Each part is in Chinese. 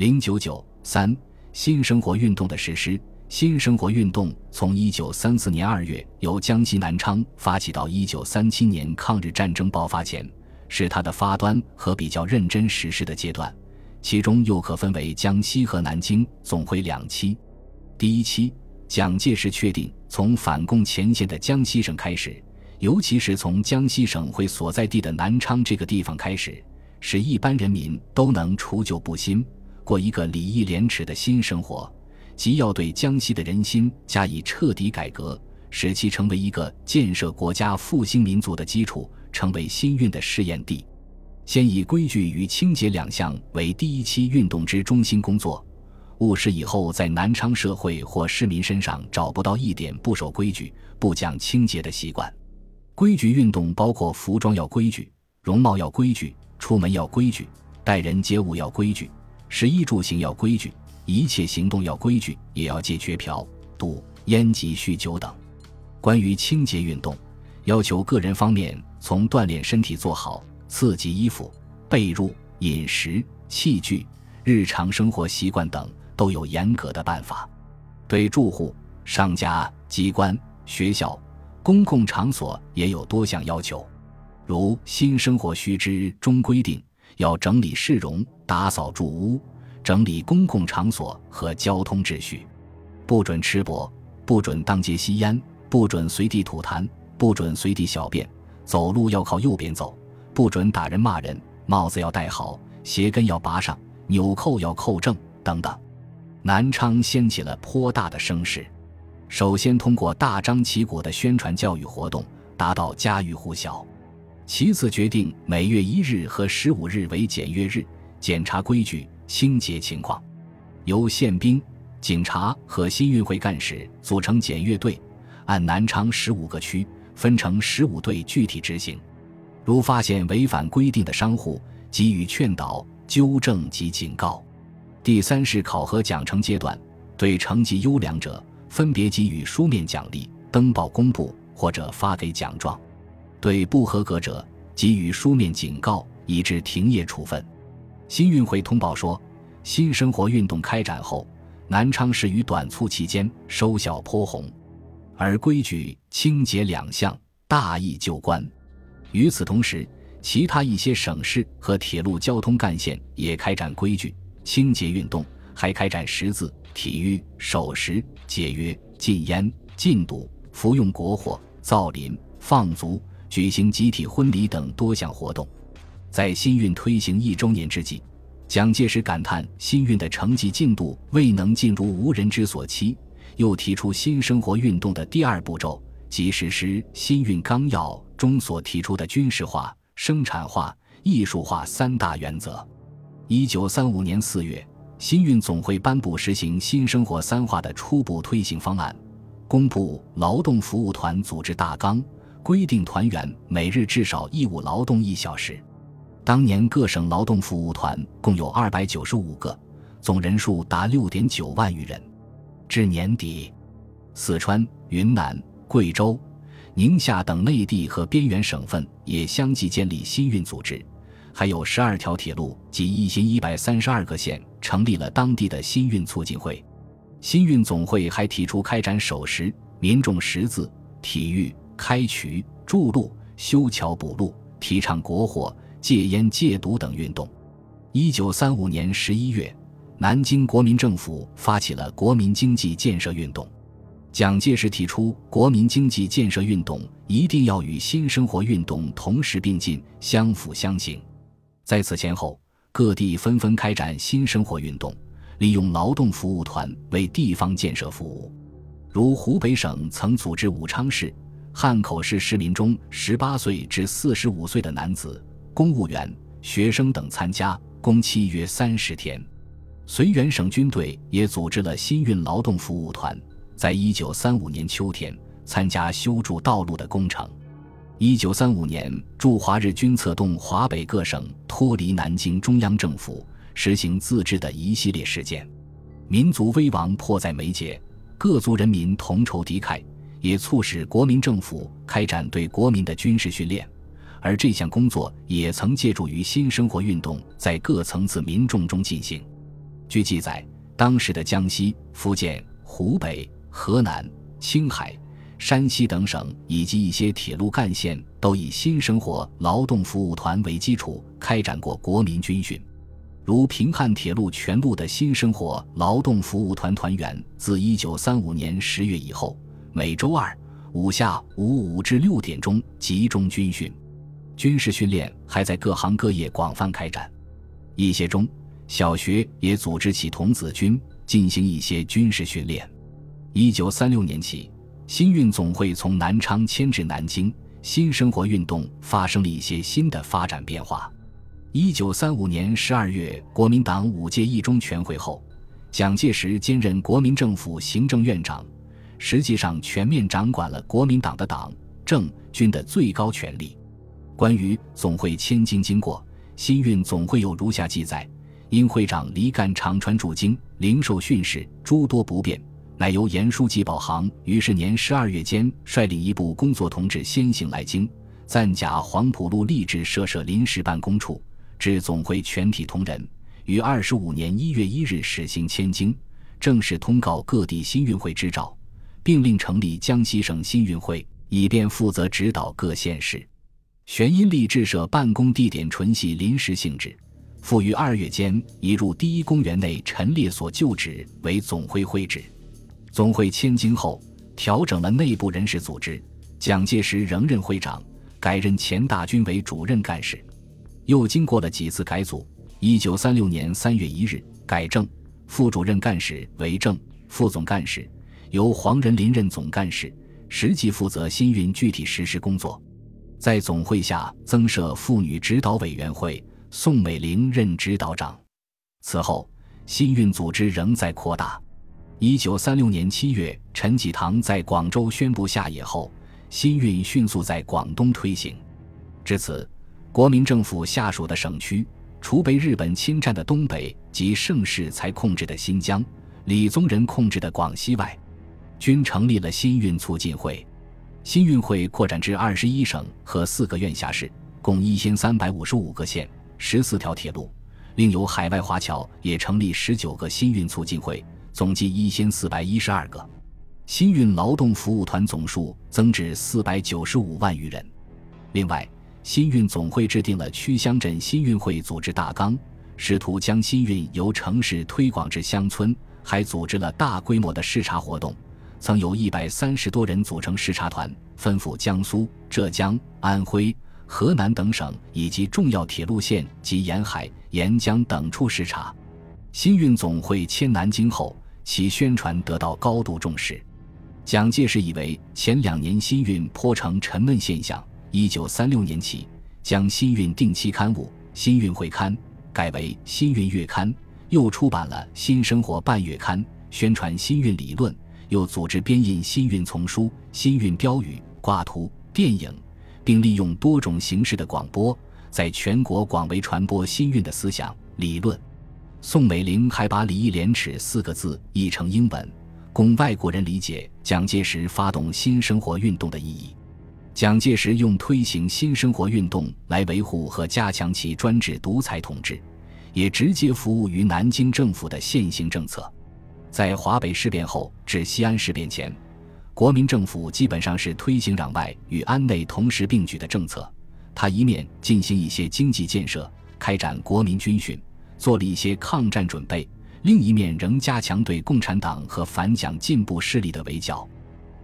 零九九三新生活运动的实施。新生活运动从一九三四年二月由江西南昌发起到一九三七年抗日战争爆发前，是它的发端和比较认真实施的阶段。其中又可分为江西和南京总会两期。第一期，蒋介石确定从反共前线的江西省开始，尤其是从江西省会所在地的南昌这个地方开始，使一般人民都能除旧布新，过一个礼义廉耻的新生活。即要对江西的人心加以彻底改革，使其成为一个建设国家复兴民族的基础，成为新运的试验地。先以规矩与清洁两项为第一期运动之中心工作，务使以后在南昌社会或市民身上找不到一点不守规矩、不讲清洁的习惯。规矩运动包括服装要规矩、容貌要规矩、出门要规矩、待人接物要规矩、食衣住行要规矩。一切行动要规矩，也要戒绝嫖、赌、烟及酗酒等。关于清洁运动，要求个人方面从锻炼身体做好、刺激衣服、被褥、饮食、器具、日常生活习惯等都有严格的办法。对住户、商家、机关、学校、公共场所也有多项要求，如《新生活须知》中规定，要整理市容、打扫住屋。整理公共场所和交通秩序，不准吃播，不准当街吸烟，不准随地吐痰，不准随地小便，走路要靠右边走，不准打人骂人，帽子要戴好，鞋跟要拔上，纽扣要扣正，等等。南昌掀起了颇大的声势，首先通过大张旗鼓的宣传教育活动，达到家喻户晓；其次决定每月一日和十五日为检阅日，检查规矩。清洁情况，由宪兵、警察和新运会干事组成检阅队，按南昌十五个区分成十五队具体执行。如发现违反规定的商户，给予劝导、纠正及警告。第三是考核奖惩阶段，对成绩优良者分别给予书面奖励、登报公布或者发给奖状；对不合格者给予书面警告，以致停业处分。新运会通报说，新生活运动开展后，南昌市于短促期间收效颇红，而规矩、清洁两项大义就关。与此同时，其他一些省市和铁路交通干线也开展规矩、清洁运动，还开展识字、体育、守时、节约、禁烟、禁赌、服用国货、造林、放足、举行集体婚礼等多项活动。在新运推行一周年之际，蒋介石感叹新运的成绩进度未能尽如无人之所期，又提出新生活运动的第二步骤，即实施新运纲要中所提出的军事化、生产化、艺术化三大原则。一九三五年四月，新运总会颁布实行新生活三化的初步推行方案，公布劳动服务团组织大纲，规定团员每日至少义务劳动一小时。当年各省劳动服务团共有二百九十五个，总人数达六点九万余人。至年底，四川、云南、贵州、宁夏等内地和边缘省份也相继建立新运组织，还有十二条铁路及一千一百三十二个县成立了当地的新运促进会。新运总会还提出开展守时、民众识字、体育、开渠、筑路、修桥补路，提倡国货。戒烟戒毒等运动。一九三五年十一月，南京国民政府发起了国民经济建设运动。蒋介石提出，国民经济建设运动一定要与新生活运动同时并进，相辅相成。在此前后，各地纷纷开展新生活运动，利用劳动服务团为地方建设服务。如湖北省曾组织武昌市、汉口市市民中十八岁至四十五岁的男子。公务员、学生等参加，工期约三十天。绥远省军队也组织了新运劳动服务团，在一九三五年秋天参加修筑道路的工程。一九三五年驻华日军策动华北各省脱离南京中央政府，实行自治的一系列事件。民族危亡迫在眉睫，各族人民同仇敌忾，也促使国民政府开展对国民的军事训练。而这项工作也曾借助于新生活运动在各层次民众中进行。据记载，当时的江西、福建、湖北、河南、青海、山西等省以及一些铁路干线都以新生活劳动服务团为基础开展过国民军训。如平汉铁路全路的新生活劳动服务团团员，自1935年10月以后，每周二五下午五至六点钟集中军训。军事训练还在各行各业广泛开展，一些中小学也组织起童子军进行一些军事训练。1936年起，新运总会从南昌迁至南京，新生活运动发生了一些新的发展变化。一九三五年十二月，国民党五届一中全会后，蒋介石兼任国民政府行政院长，实际上全面掌管了国民党的党政军的最高权力。关于总会迁京经过，新运总会有如下记载：因会长离干长川驻京，灵受训示诸多不便，乃由严书记保航于是年十二月间率领一部工作同志先行来京，暂假黄埔路立志设设临时办公处。至总会全体同仁于二十五年一月一日始行迁京，正式通告各地新运会支照，并令成立江西省新运会，以便负责指导各县市。玄阴立志设办公地点纯系临时性质，复于二月间移入第一公园内陈列所旧址为总会会址。总会迁京后，调整了内部人事组织，蒋介石仍任会长，改任钱大钧为主任干事。又经过了几次改组，一九三六年三月一日改正，副主任干事为正，副总干事由黄仁林任总干事，实际负责新运具体实施工作。在总会下增设妇女指导委员会，宋美龄任指导长。此后，新运组织仍在扩大。一九三六年七月，陈济棠在广州宣布下野后，新运迅速在广东推行。至此。国民政府下属的省区，除被日本侵占的东北及盛世才控制的新疆、李宗仁控制的广西外，均成立了新运促进会。新运会扩展至二十一省和四个院辖市，共一千三百五十五个县、十四条铁路，另有海外华侨也成立十九个新运促进会，总计一千四百一十二个。新运劳动服务团总数增至四百九十五万余人。另外，新运总会制定了区乡镇新运会组织大纲，试图将新运由城市推广至乡村，还组织了大规模的视察活动，曾有一百三十多人组成视察团，分赴江苏、浙江、安徽、河南等省以及重要铁路线及沿海、沿江等处视察。新运总会迁南京后，其宣传得到高度重视。蒋介石以为前两年新运颇成沉闷现象。一九三六年起，将新运定期刊物《新运会刊》改为《新运月刊》，又出版了《新生活半月刊》，宣传新运理论；又组织编印新运丛书、新运标语、挂图、电影，并利用多种形式的广播，在全国广为传播新运的思想理论。宋美龄还把“礼义廉耻”四个字译成英文，供外国人理解蒋介石发动新生活运动的意义。蒋介石用推行新生活运动来维护和加强其专制独裁统治，也直接服务于南京政府的现行政策。在华北事变后至西安事变前，国民政府基本上是推行攘外与安内同时并举的政策。他一面进行一些经济建设，开展国民军训，做了一些抗战准备；另一面仍加强对共产党和反蒋进步势力的围剿。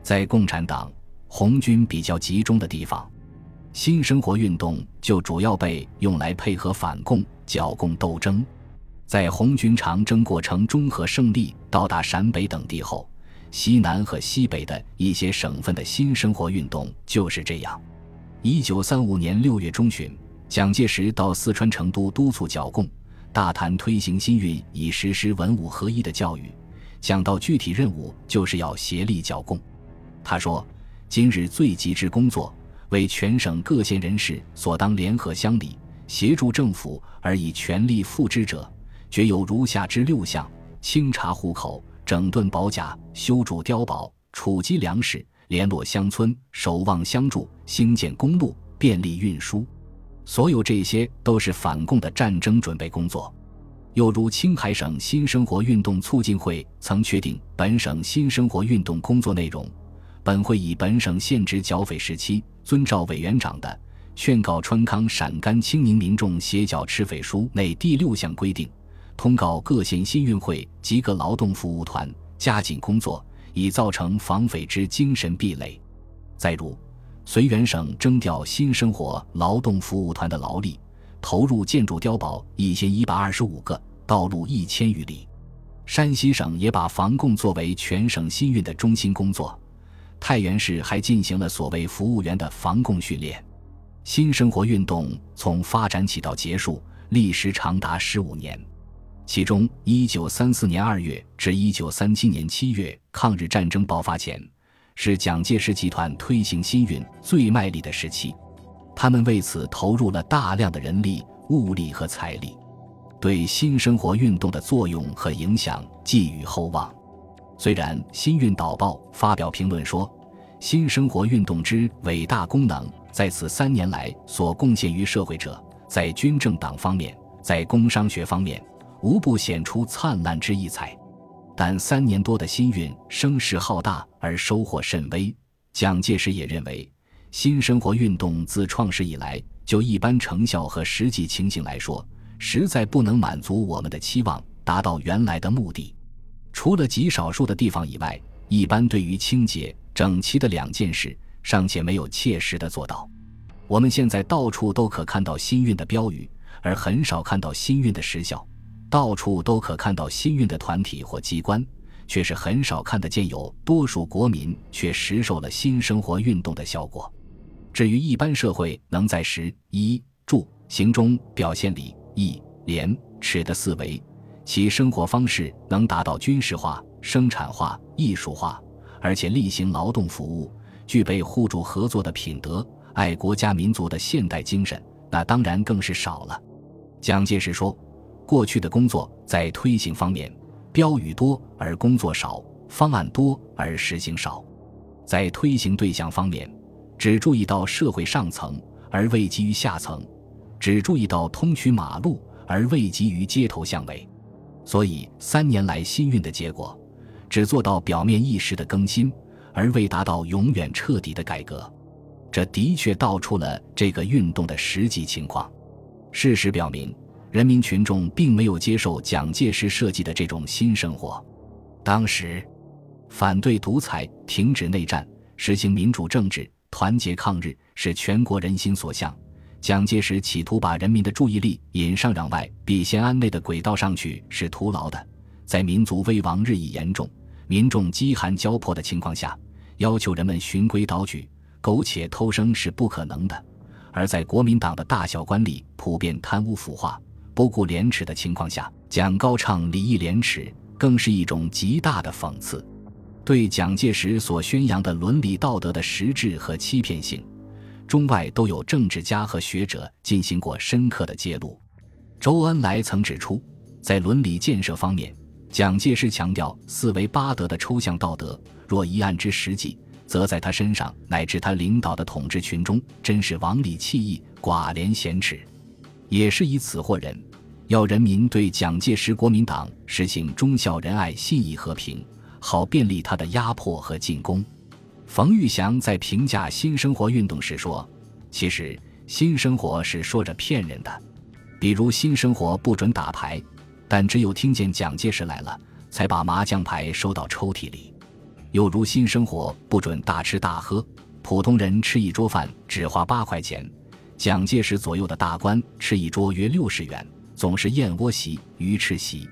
在共产党。红军比较集中的地方，新生活运动就主要被用来配合反共、剿共斗争。在红军长征过程中和胜利到达陕北等地后，西南和西北的一些省份的新生活运动就是这样。一九三五年六月中旬，蒋介石到四川成都督促剿共，大谈推行新运以实施文武合一的教育。讲到具体任务，就是要协力剿共。他说。今日最急之工作，为全省各县人士所当联合乡里，协助政府而以全力付之者，绝有如下之六项：清查户口、整顿保甲、修筑碉堡、储积粮食、联络乡村、守望相助、兴建公路、便利运输。所有这些都是反共的战争准备工作。又如青海省新生活运动促进会曾确定本省新生活运动工作内容，本会以本省现职剿匪时期，遵照委员长的劝告川康陕甘青宁民众协剿赤匪书内第六项规定，通告各县新运会及各劳动服务团加紧工作，以造成防匪之精神壁垒。再如，绥远省征调新生活劳动服务团的劳力。投入建筑碉堡一千一百二十五个，道路一千余里。山西省也把防共作为全省新运的中心工作。太原市还进行了所谓服务员的防共训练。新生活运动从发展起到结束，历时长达十五年。其中，一九三四年二月至一九三七年七月，抗日战争爆发前，是蒋介石集团推行新运最卖力的时期。他们为此投入了大量的人力、物力和财力，对新生活运动的作用和影响寄予厚望。虽然《新运导报》发表评论说，新生活运动之伟大功能，在此三年来所贡献于社会者，在军政党方面，在工商学方面，无不显出灿烂之异彩。但三年多的新运声势浩大而收获甚微，蒋介石也认为。新生活运动自创始以来，就一般成效和实际情形来说，实在不能满足我们的期望，达到原来的目的。除了极少数的地方以外，一般对于清洁整齐的两件事，尚且没有切实的做到。我们现在到处都可看到新运的标语，而很少看到新运的实效；到处都可看到新运的团体或机关，却是很少看得见有多数国民却实受了新生活运动的效果。至于一般社会能在食、衣、住、行中表现礼、义、廉、耻的四维，其生活方式能达到军事化、生产化、艺术化，而且例行劳动服务，具备互助合作的品德、爱国家民族的现代精神，那当然更是少了。蒋介石说：“过去的工作在推行方面，标语多而工作少，方案多而实行少，在推行对象方面。”只注意到社会上层，而未及于下层；只注意到通衢马路，而未及于街头巷尾。所以三年来新运的结果，只做到表面意识的更新，而未达到永远彻底的改革。这的确道出了这个运动的实际情况。事实表明，人民群众并没有接受蒋介石设计的这种新生活。当时，反对独裁，停止内战，实行民主政治。团结抗日是全国人心所向。蒋介石企图把人民的注意力引上攘外、避嫌安内的轨道上去是徒劳的。在民族危亡日益严重、民众饥寒交迫的情况下，要求人们循规蹈矩、苟且偷生是不可能的。而在国民党的大小官吏普遍贪污腐化、不顾廉耻的情况下，蒋高唱礼义廉耻，更是一种极大的讽刺。对蒋介石所宣扬的伦理道德的实质和欺骗性，中外都有政治家和学者进行过深刻的揭露。周恩来曾指出，在伦理建设方面，蒋介石强调四维八德的抽象道德，若一案之实际，则在他身上乃至他领导的统治群中，真是王里弃义，寡廉鲜耻。也是以此惑人，要人民对蒋介石国民党实行忠孝仁爱信义和平。好便利他的压迫和进攻。冯玉祥在评价新生活运动时说：“其实新生活是说着骗人的，比如新生活不准打牌，但只有听见蒋介石来了，才把麻将牌收到抽屉里；又如新生活不准大吃大喝，普通人吃一桌饭只花八块钱，蒋介石左右的大官吃一桌约六十元，总是燕窝席、鱼翅席。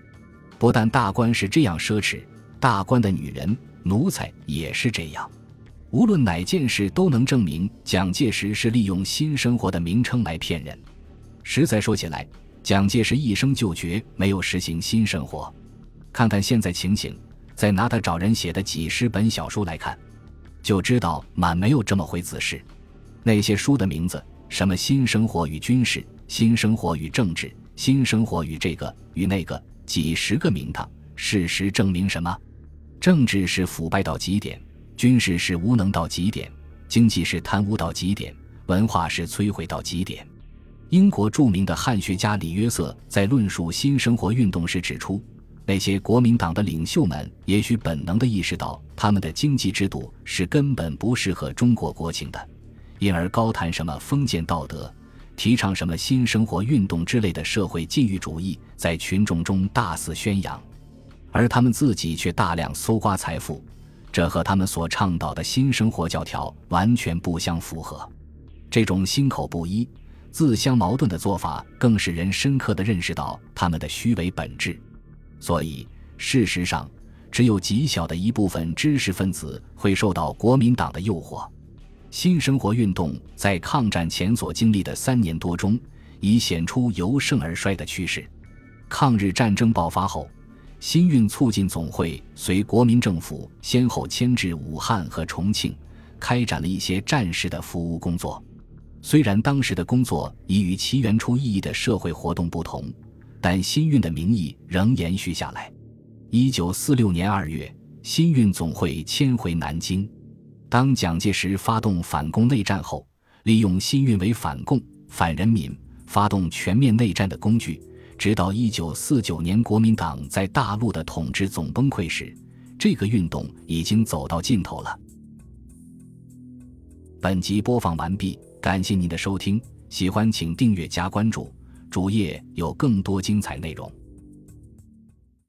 不但大官是这样奢侈。”大官的女人、奴才也是这样。无论哪件事，都能证明蒋介石是利用新生活的名称来骗人。实在说起来，蒋介石一生就绝没有实行新生活。看看现在情形，再拿他找人写的几十本小书来看，就知道满没有这么回子事。那些书的名字，什么新生活与军事、新生活与政治、新生活与这个与那个，几十个名堂。事实证明什么？政治是腐败到极点，军事是无能到极点，经济是贪污到极点，文化是摧毁到极点。英国著名的汉学家李约瑟在论述新生活运动时指出，那些国民党的领袖们也许本能地意识到，他们的经济制度是根本不适合中国国情的，因而高谈什么封建道德，提倡什么新生活运动之类的社会禁欲主义，在群众中大肆宣扬，而他们自己却大量搜刮财富，这和他们所倡导的新生活教条完全不相符合。这种心口不一。自相矛盾的做法，更使人深刻地认识到他们的虚伪本质。所以，事实上，只有极小的一部分知识分子会受到国民党的诱惑。新生活运动在抗战前所经历的三年多中，已显出由盛而衰的趋势。抗日战争爆发后，新运促进总会随国民政府先后迁至武汉和重庆，开展了一些战时的服务工作。虽然当时的工作已与其原初意义的社会活动不同，但新运的名义仍延续下来。一九四六年二月，新运总会迁回南京。当蒋介石发动反攻内战后，利用新运为反共、反人民、发动全面内战的工具。直到一九四九年国民党在大陆的统治总崩溃时，这个运动已经走到尽头了。本集播放完毕。感谢您的收听，喜欢请订阅加关注，主页有更多精彩内容。